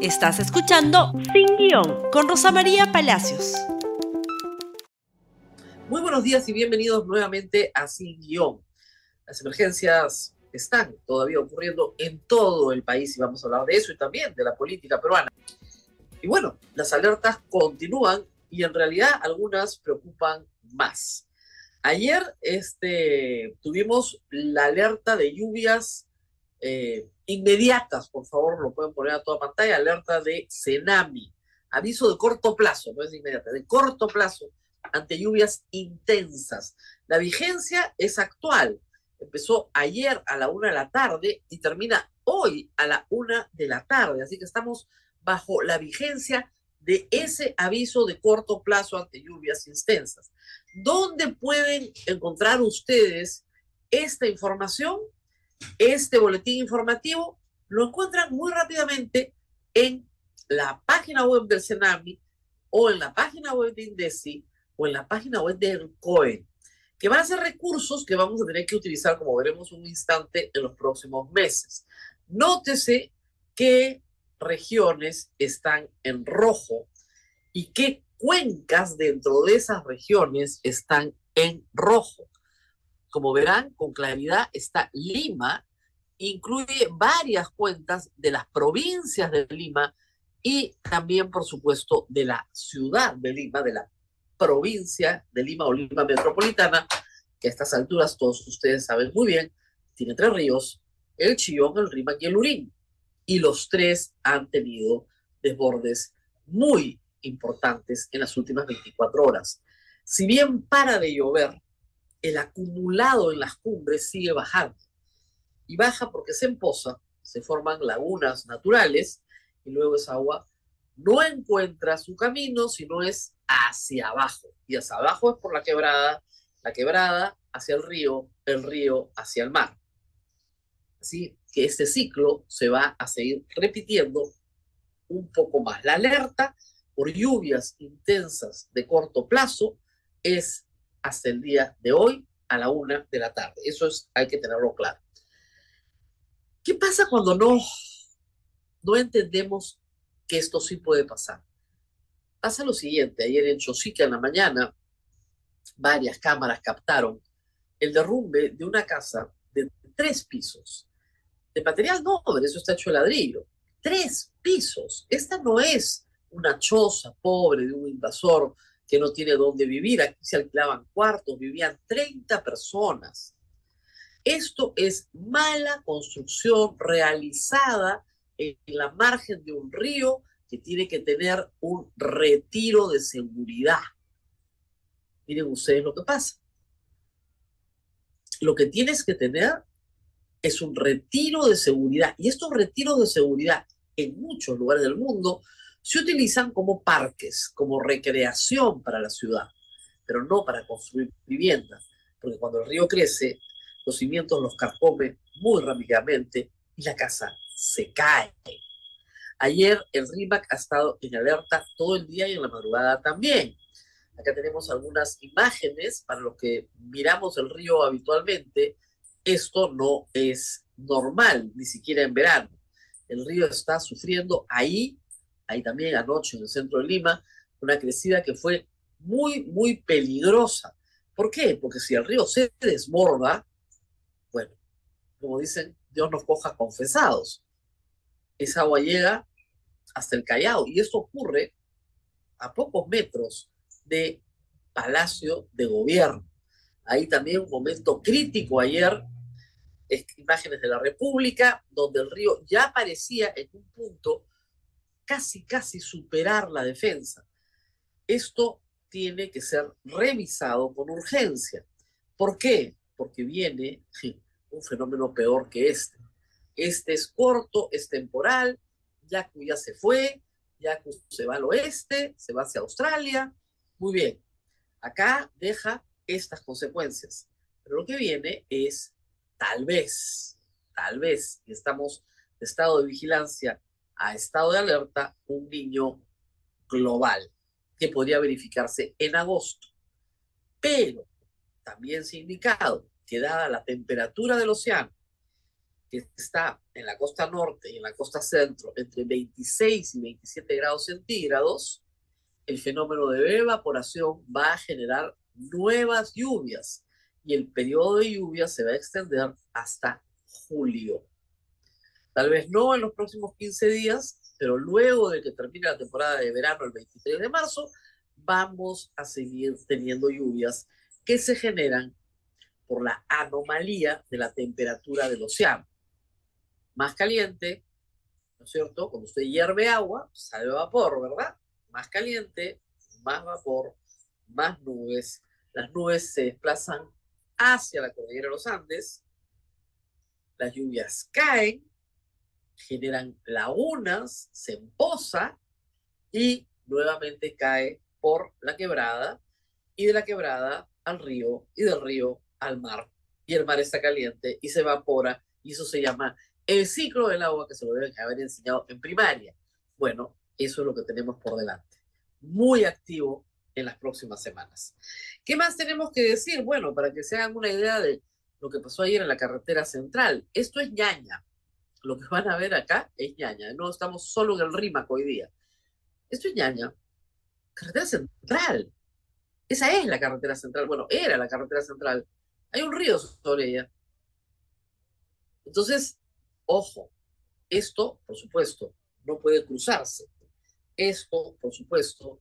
Estás escuchando Sin Guión con Rosa María Palacios. Muy buenos días y bienvenidos nuevamente a Sin Guión. Las emergencias están todavía ocurriendo en todo el país y vamos a hablar de eso y también de la política peruana. Y bueno, las alertas continúan y en realidad algunas preocupan más. Ayer este, tuvimos la alerta de lluvias eh, inmediatas, por favor, lo pueden poner a toda pantalla, alerta de tsunami, aviso de corto plazo, no es inmediata, de corto plazo ante lluvias intensas. La vigencia es actual, empezó ayer a la una de la tarde y termina hoy a la una de la tarde, así que estamos bajo la vigencia de ese aviso de corto plazo ante lluvias intensas. ¿Dónde pueden encontrar ustedes esta información? Este boletín informativo lo encuentran muy rápidamente en la página web del CENAMI o en la página web de INDECI o en la página web del COE, que van a ser recursos que vamos a tener que utilizar, como veremos un instante, en los próximos meses. Nótese qué regiones están en rojo y qué cuencas dentro de esas regiones están en rojo. Como verán, con claridad está Lima, incluye varias cuentas de las provincias de Lima y también, por supuesto, de la ciudad de Lima, de la provincia de Lima o Lima Metropolitana, que a estas alturas todos ustedes saben muy bien, tiene tres ríos, el Chillón, el Rima y el Urín. Y los tres han tenido desbordes muy importantes en las últimas 24 horas. Si bien para de llover, el acumulado en las cumbres sigue bajando. Y baja porque se empoza, se forman lagunas naturales y luego esa agua no encuentra su camino, sino es hacia abajo. Y hacia abajo es por la quebrada, la quebrada hacia el río, el río hacia el mar. Así que este ciclo se va a seguir repitiendo un poco más. La alerta por lluvias intensas de corto plazo es hasta el día de hoy a la una de la tarde. Eso es, hay que tenerlo claro. ¿Qué pasa cuando no, no entendemos que esto sí puede pasar? Pasa lo siguiente, ayer en Chosica en la mañana, varias cámaras captaron el derrumbe de una casa de tres pisos, de material noble, eso está hecho de ladrillo, tres pisos. Esta no es una choza pobre de un invasor que no tiene dónde vivir. Aquí se alquilaban cuartos, vivían 30 personas. Esto es mala construcción realizada en la margen de un río que tiene que tener un retiro de seguridad. Miren ustedes lo que pasa. Lo que tienes que tener es un retiro de seguridad. Y estos retiros de seguridad en muchos lugares del mundo se utilizan como parques, como recreación para la ciudad, pero no para construir viviendas, porque cuando el río crece, los cimientos los carcome muy rápidamente y la casa se cae. Ayer el RIMAC ha estado en alerta todo el día y en la madrugada también. Acá tenemos algunas imágenes para los que miramos el río habitualmente. Esto no es normal, ni siquiera en verano. El río está sufriendo ahí ahí también anoche en el centro de Lima, una crecida que fue muy, muy peligrosa. ¿Por qué? Porque si el río se desborda, bueno, como dicen, Dios nos coja confesados. Esa agua llega hasta el Callao y esto ocurre a pocos metros de Palacio de Gobierno. Ahí también un momento crítico ayer, imágenes de la República, donde el río ya aparecía en un punto casi, casi superar la defensa. Esto tiene que ser revisado con urgencia. ¿Por qué? Porque viene un fenómeno peor que este. Este es corto, es temporal, Yaku ya se fue, Yaku se va al oeste, se va hacia Australia. Muy bien, acá deja estas consecuencias. Pero lo que viene es tal vez, tal vez, y estamos de estado de vigilancia a estado de alerta un niño global que podría verificarse en agosto. Pero también se ha indicado que dada la temperatura del océano que está en la costa norte y en la costa centro entre 26 y 27 grados centígrados, el fenómeno de evaporación va a generar nuevas lluvias y el periodo de lluvia se va a extender hasta julio. Tal vez no en los próximos 15 días, pero luego de que termine la temporada de verano el 23 de marzo, vamos a seguir teniendo lluvias que se generan por la anomalía de la temperatura del océano. Más caliente, ¿no es cierto? Cuando usted hierve agua, sale vapor, ¿verdad? Más caliente, más vapor, más nubes. Las nubes se desplazan hacia la cordillera de los Andes, las lluvias caen, generan lagunas, se emposa y nuevamente cae por la quebrada y de la quebrada al río y del río al mar. Y el mar está caliente y se evapora y eso se llama el ciclo del agua que se lo deben haber enseñado en primaria. Bueno, eso es lo que tenemos por delante. Muy activo en las próximas semanas. ¿Qué más tenemos que decir? Bueno, para que se hagan una idea de lo que pasó ayer en la carretera central. Esto es ñaña. Lo que van a ver acá es ñaña. No estamos solo en el Rímac hoy día. Esto es ñaña. Carretera central. Esa es la carretera central. Bueno, era la carretera central. Hay un río sobre ella. Entonces, ojo, esto, por supuesto, no puede cruzarse. Esto, por supuesto,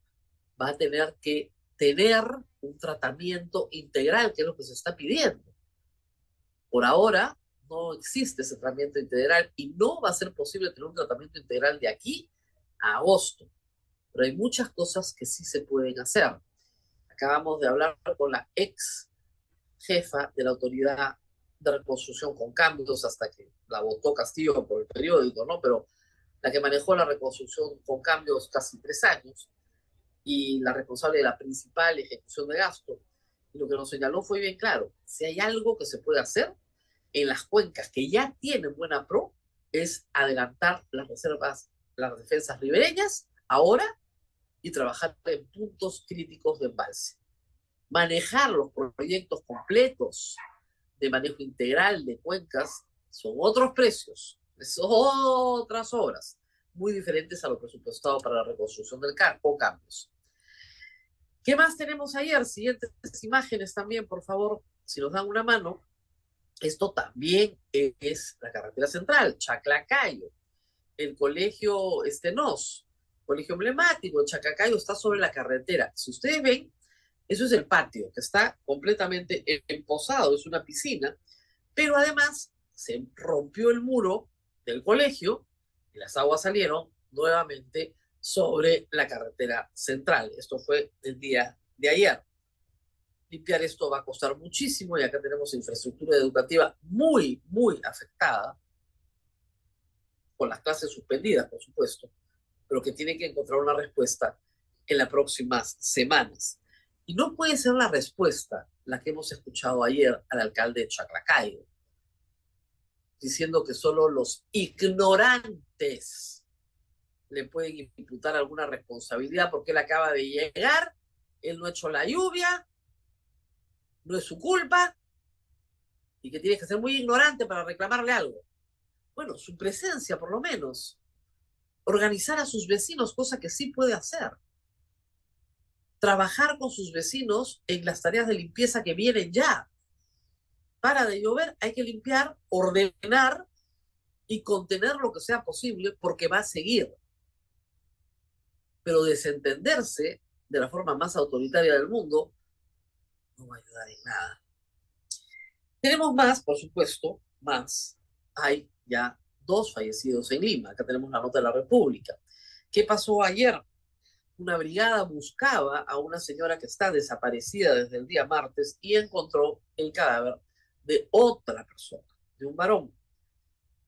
va a tener que tener un tratamiento integral, que es lo que se está pidiendo. Por ahora no existe ese tratamiento integral y no va a ser posible tener un tratamiento integral de aquí a agosto. Pero hay muchas cosas que sí se pueden hacer. Acabamos de hablar con la ex jefa de la autoridad de reconstrucción con cambios hasta que la votó Castillo por el periódico, ¿no? Pero la que manejó la reconstrucción con cambios casi tres años, y la responsable de la principal ejecución de gasto. Y lo que nos señaló fue bien claro, si hay algo que se puede hacer en las cuencas que ya tienen buena pro, es adelantar las reservas, las defensas ribereñas ahora y trabajar en puntos críticos de embalse. Manejar los proyectos completos de manejo integral de cuencas son otros precios, son otras obras muy diferentes a lo presupuestado para la reconstrucción del campo, cambios. ¿Qué más tenemos ayer? Siguientes imágenes también, por favor, si nos dan una mano. Esto también es la carretera central, Chaclacayo, el colegio Estenos, colegio emblemático, Chacacayo está sobre la carretera. Si ustedes ven, eso es el patio, que está completamente emposado, es una piscina, pero además se rompió el muro del colegio y las aguas salieron nuevamente sobre la carretera central. Esto fue el día de ayer. Limpiar esto va a costar muchísimo y acá tenemos infraestructura educativa muy, muy afectada, con las clases suspendidas, por supuesto, pero que tiene que encontrar una respuesta en las próximas semanas. Y no puede ser la respuesta la que hemos escuchado ayer al alcalde de Chaclacayo, diciendo que solo los ignorantes le pueden imputar alguna responsabilidad porque él acaba de llegar, él no ha hecho la lluvia, no es su culpa y que tiene que ser muy ignorante para reclamarle algo. Bueno, su presencia por lo menos. Organizar a sus vecinos, cosa que sí puede hacer. Trabajar con sus vecinos en las tareas de limpieza que vienen ya. Para de llover, hay que limpiar, ordenar y contener lo que sea posible porque va a seguir pero desentenderse de la forma más autoritaria del mundo no va a ayudar en nada. Tenemos más, por supuesto, más. Hay ya dos fallecidos en Lima. Acá tenemos la nota de la República. ¿Qué pasó ayer? Una brigada buscaba a una señora que está desaparecida desde el día martes y encontró el cadáver de otra persona, de un varón.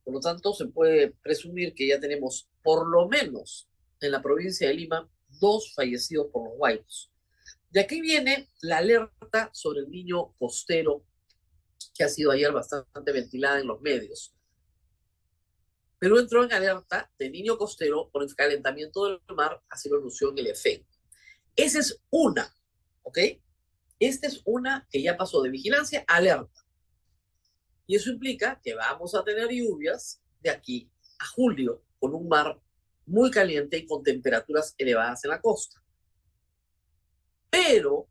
Por lo tanto, se puede presumir que ya tenemos por lo menos en la provincia de Lima, dos fallecidos por los huayos. De aquí viene la alerta sobre el niño costero, que ha sido ayer bastante ventilada en los medios. Pero entró en alerta de niño costero por el calentamiento del mar, así lo anunció en el efecto. Esa es una, ¿ok? Esta es una que ya pasó de vigilancia a alerta. Y eso implica que vamos a tener lluvias de aquí a julio, con un mar muy caliente y con temperaturas elevadas en la costa. Pero,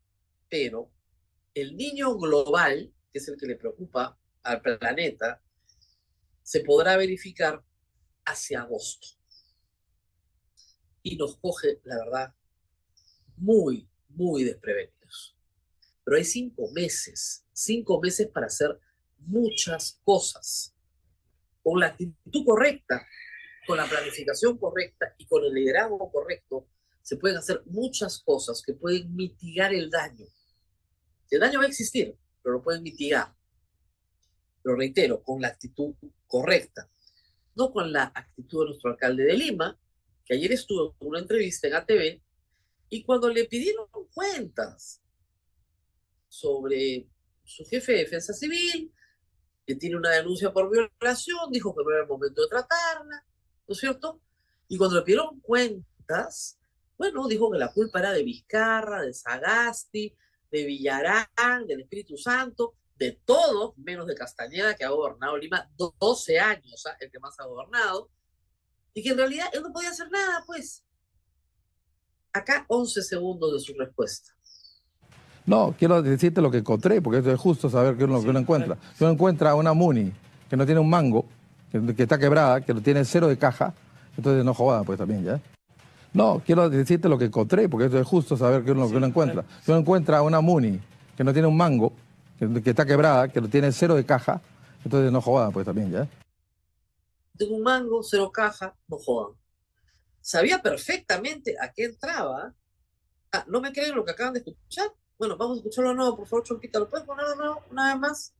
pero, el niño global, que es el que le preocupa al planeta, se podrá verificar hacia agosto. Y nos coge, la verdad, muy, muy desprevenidos. Pero hay cinco meses, cinco meses para hacer muchas cosas. Con la actitud correcta, con la planificación correcta y con el liderazgo correcto, se pueden hacer muchas cosas que pueden mitigar el daño. El daño va a existir, pero lo pueden mitigar. Lo reitero, con la actitud correcta, no con la actitud de nuestro alcalde de Lima, que ayer estuvo en una entrevista en ATV y cuando le pidieron cuentas sobre su jefe de defensa civil, que tiene una denuncia por violación, dijo que no era el momento de tratarla, ¿no es cierto? Y cuando le pidieron cuentas, bueno, dijo que la culpa era de Vizcarra, de Sagasti, de Villarán, del Espíritu Santo, de todo, menos de Castañeda, que ha gobernado Lima 12 años, ¿ah? el que más ha gobernado, y que en realidad él no podía hacer nada, pues. Acá 11 segundos de su respuesta. No, quiero decirte lo que encontré, porque es justo saber qué es lo que uno encuentra. Si uno encuentra una Muni que no tiene un mango, que, está quebrada, que no tiene cero de caja, entonces no joda, pues también, ¿ya? No, quiero decirte lo que encontré, porque es justo saber qué es lo que uno encuentra. Si uno encuentra una Muni que no tiene un mango, que, está quebrada, que no tiene cero de caja, entonces no joda, pues también, ¿ya? Tengo un mango, cero caja, no jodan sabía perfectamente a qué entraba. Ah, ¿No me creen lo que acaban de escuchar? Bueno, vamos a escucharlo de nuevo, por favor, Chonquita. ¿Lo puedes poner de nuevo, una vez más?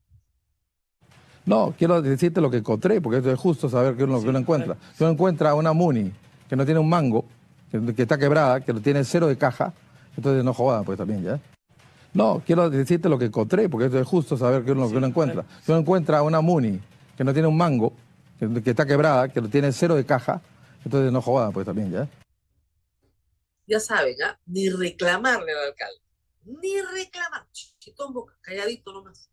No, quiero decirte lo que encontré, porque es justo saber qué es lo que uno encuentra. Si uno encuentra una Muni que no tiene un mango, que, está quebrada, que no tiene cero de caja, entonces no joda, pues también, ¿ya? No, quiero decirte lo que encontré, porque es justo saber qué es lo que uno encuentra. Si uno encuentra una Muni que no tiene un mango, que, que está quebrada, que no tiene cero de caja, entonces no joda, pues también, ¿ya? Ya saben, ¿ah? Ni reclamarle al alcalde. Ni reclamar. Chiquitón calladito nomás.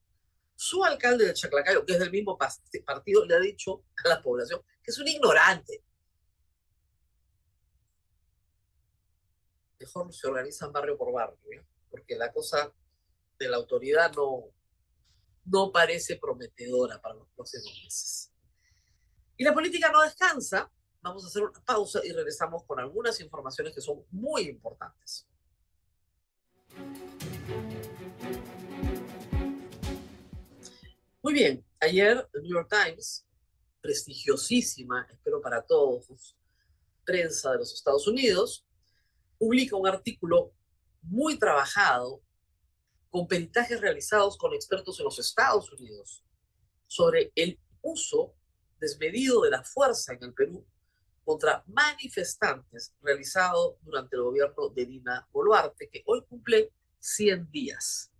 Su alcalde de Chaclacayo, que es del mismo partido, le ha dicho a la población que es un ignorante. Mejor se organizan barrio por barrio, ¿eh? porque la cosa de la autoridad no, no parece prometedora para los próximos meses. Y la política no descansa Vamos a hacer una pausa y regresamos con algunas informaciones que son muy importantes. Muy bien, ayer el New York Times, prestigiosísima, espero para todos, prensa de los Estados Unidos, publica un artículo muy trabajado con peritajes realizados con expertos en los Estados Unidos sobre el uso desmedido de la fuerza en el Perú contra manifestantes realizado durante el gobierno de Dina Boluarte, que hoy cumple 100 días.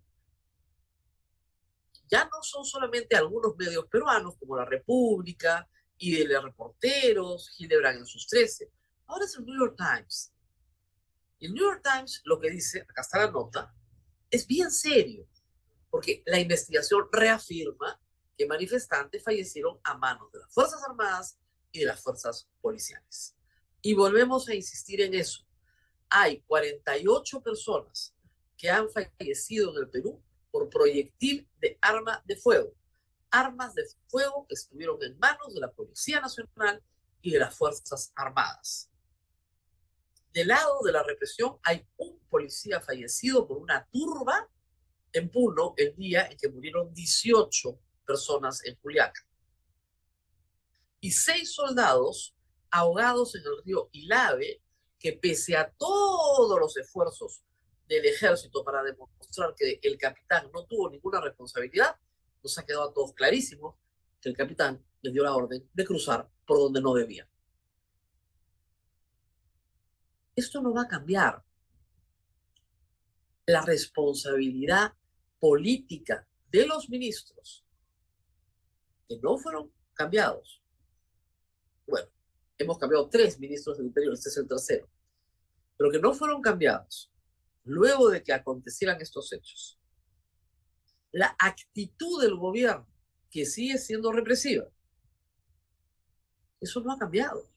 Ya no son solamente algunos medios peruanos como La República los reporteros, Gilebran en sus 13, ahora es el New York Times. Y el New York Times lo que dice, acá está la nota, es bien serio, porque la investigación reafirma que manifestantes fallecieron a manos de las Fuerzas Armadas y de las fuerzas policiales. Y volvemos a insistir en eso. Hay 48 personas que han fallecido en el Perú por proyectil de arma de fuego. Armas de fuego que estuvieron en manos de la Policía Nacional y de las Fuerzas Armadas. Del lado de la represión hay un policía fallecido por una turba en Puno el día en que murieron 18 personas en Juliaca y seis soldados ahogados en el río Ilave, que pese a todos los esfuerzos del ejército para demostrar que el capitán no tuvo ninguna responsabilidad, nos ha quedado a todos clarísimo que el capitán les dio la orden de cruzar por donde no debía. Esto no va a cambiar. La responsabilidad política de los ministros que no fueron cambiados bueno, hemos cambiado tres ministros del Interior, este es el tercero, pero que no fueron cambiados luego de que acontecieran estos hechos. La actitud del gobierno, que sigue siendo represiva. Eso no ha cambiado.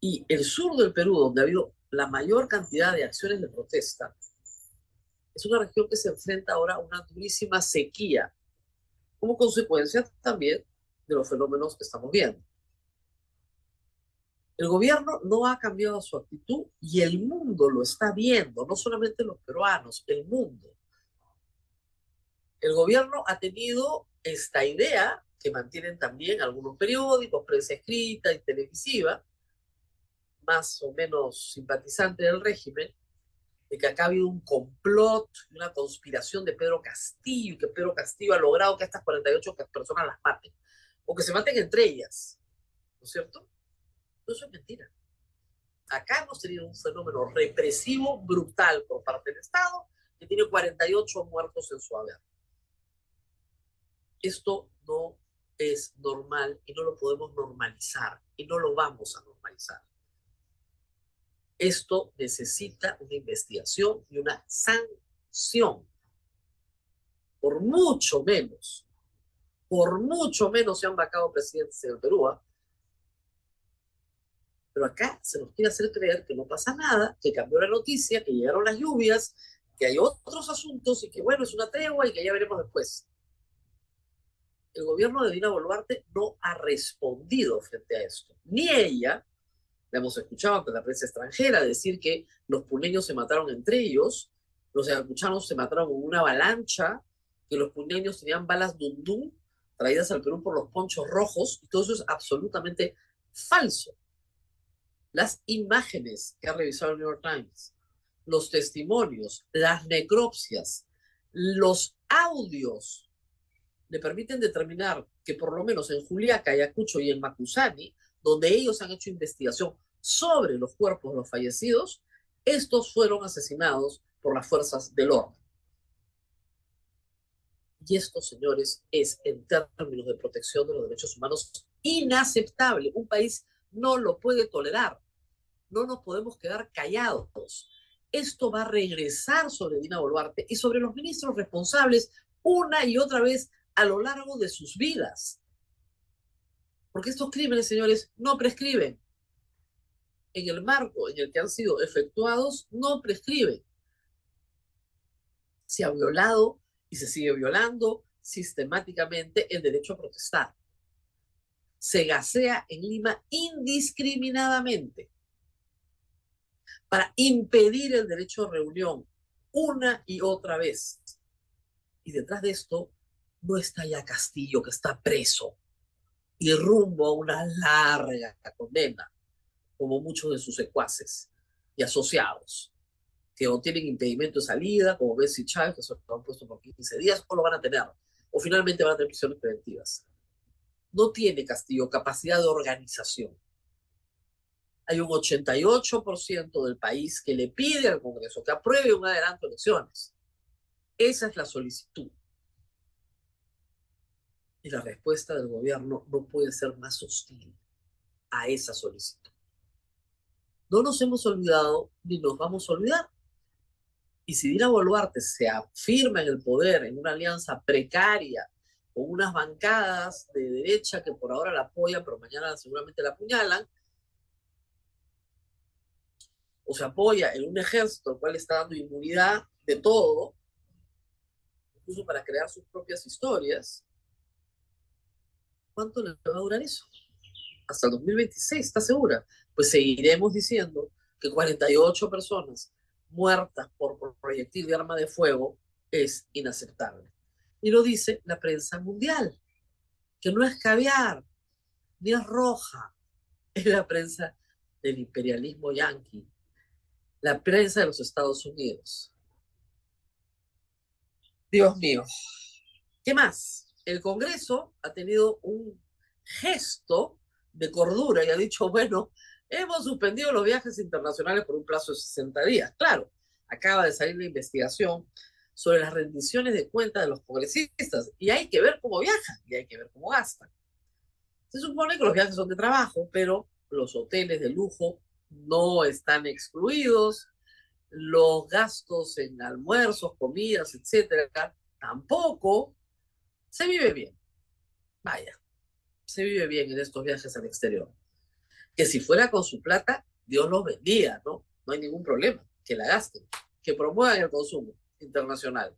Y el sur del Perú, donde ha habido la mayor cantidad de acciones de protesta, es una región que se enfrenta ahora a una durísima sequía, como consecuencia también de los fenómenos que estamos viendo. El gobierno no ha cambiado su actitud y el mundo lo está viendo, no solamente los peruanos, el mundo. El gobierno ha tenido esta idea que mantienen también algunos periódicos, prensa escrita y televisiva, más o menos simpatizante del régimen, de que acá ha habido un complot, una conspiración de Pedro Castillo, que Pedro Castillo ha logrado que estas 48 personas las maten, o que se maten entre ellas, ¿no es cierto? Eso es mentira. Acá hemos tenido un fenómeno represivo brutal por parte del Estado, que tiene 48 muertos en su haber. Esto no es normal y no lo podemos normalizar y no lo vamos a normalizar. Esto necesita una investigación y una sanción. Por mucho menos, por mucho menos se han vacado presidentes en el Perú. ¿ah? Pero acá se nos quiere hacer creer que no pasa nada, que cambió la noticia, que llegaron las lluvias, que hay otros asuntos y que bueno, es una tregua y que ya veremos después el gobierno de Dina Boluarte no ha respondido frente a esto. Ni ella, la hemos escuchado ante la prensa extranjera decir que los puneños se mataron entre ellos, los ayacuchanos se mataron con una avalancha, que los puneños tenían balas dundum traídas al Perú por los ponchos rojos, y todo eso es absolutamente falso. Las imágenes que ha revisado el New York Times, los testimonios, las necropsias, los audios le permiten determinar que por lo menos en Juliaca, Ayacucho y en Macusani, donde ellos han hecho investigación sobre los cuerpos de los fallecidos, estos fueron asesinados por las fuerzas del orden. Y esto, señores, es en términos de protección de los derechos humanos inaceptable. Un país no lo puede tolerar. No nos podemos quedar callados. Esto va a regresar sobre Dina Boluarte y sobre los ministros responsables una y otra vez a lo largo de sus vidas. Porque estos crímenes, señores, no prescriben. En el marco en el que han sido efectuados, no prescriben. Se ha violado y se sigue violando sistemáticamente el derecho a protestar. Se gasea en Lima indiscriminadamente para impedir el derecho a reunión una y otra vez. Y detrás de esto no está ya Castillo, que está preso y rumbo a una larga condena, como muchos de sus secuaces y asociados, que o tienen impedimento de salida, como Bessie Chávez, que se lo han puesto por 15 días, o lo van a tener, o finalmente van a tener prisiones preventivas. No tiene Castillo capacidad de organización. Hay un 88% del país que le pide al Congreso que apruebe un adelanto de elecciones. Esa es la solicitud y la respuesta del gobierno no puede ser más hostil a esa solicitud. No nos hemos olvidado ni nos vamos a olvidar. Y si Dina Boluarte se afirma en el poder en una alianza precaria con unas bancadas de derecha que por ahora la apoyan, pero mañana seguramente la apuñalan, o se apoya en un ejército al cual está dando inmunidad de todo, incluso para crear sus propias historias, ¿Cuánto le va a durar eso? Hasta el 2026, ¿está segura? Pues seguiremos diciendo que 48 personas muertas por, proyectil de arma de fuego es inaceptable. Y lo dice la prensa mundial, que no es caviar, ni es roja, es la prensa del imperialismo yanqui, la prensa de los Estados Unidos. Dios mío. ¿Qué más? El Congreso ha tenido un gesto de cordura y ha dicho, bueno, hemos suspendido los viajes internacionales por un plazo de 60 días. Claro, acaba de salir la investigación sobre las rendiciones de cuentas de los congresistas y hay que ver cómo viajan y hay que ver cómo gastan. Se supone que los viajes son de trabajo, pero los hoteles de lujo no están excluidos, los gastos en almuerzos, comidas, etcétera, tampoco, se vive bien. vaya, se vive bien en estos viajes al exterior. Que si fuera con su plata, Dios los bendiga, ¿no? No hay ningún problema, que la gasten, que promuevan el consumo internacional.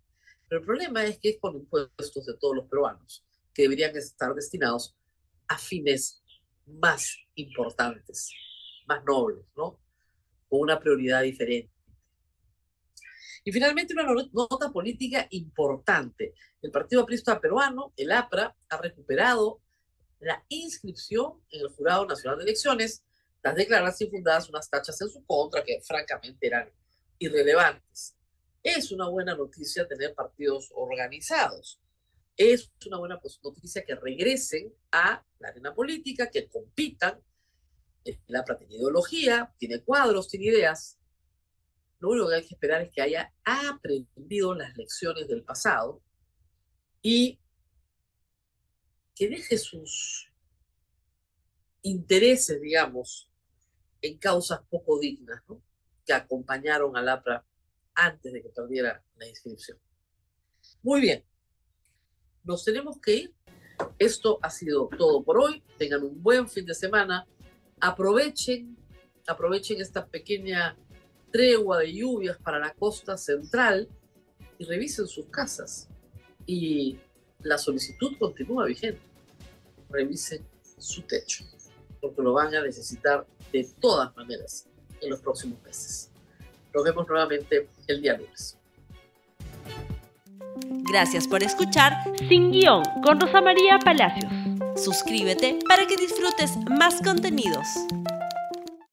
Pero el problema es que es con impuestos de todos los peruanos, que deberían estar destinados a fines más importantes, más nobles, ¿no? Con una prioridad diferente. Y finalmente una nota política importante. El Partido Aprista Peruano, el APRA, ha recuperado la inscripción en el Jurado Nacional de Elecciones las declaradas fundadas unas tachas en su contra que francamente eran irrelevantes. Es una buena noticia tener partidos organizados. Es una buena noticia que regresen a la arena política, que compitan. La APRA tiene ideología, tiene cuadros, tiene ideas. Lo único que hay que esperar es que haya aprendido las lecciones del pasado y que deje sus intereses, digamos, en causas poco dignas, ¿no? que acompañaron al APRA antes de que perdiera la inscripción. Muy bien, nos tenemos que ir. Esto ha sido todo por hoy. Tengan un buen fin de semana. Aprovechen, aprovechen esta pequeña tregua de lluvias para la costa central y revisen sus casas. Y la solicitud continúa vigente. Revisen su techo, porque lo van a necesitar de todas maneras en los próximos meses. Nos vemos nuevamente el día lunes. Gracias por escuchar Sin Guión con Rosa María Palacios. Suscríbete para que disfrutes más contenidos.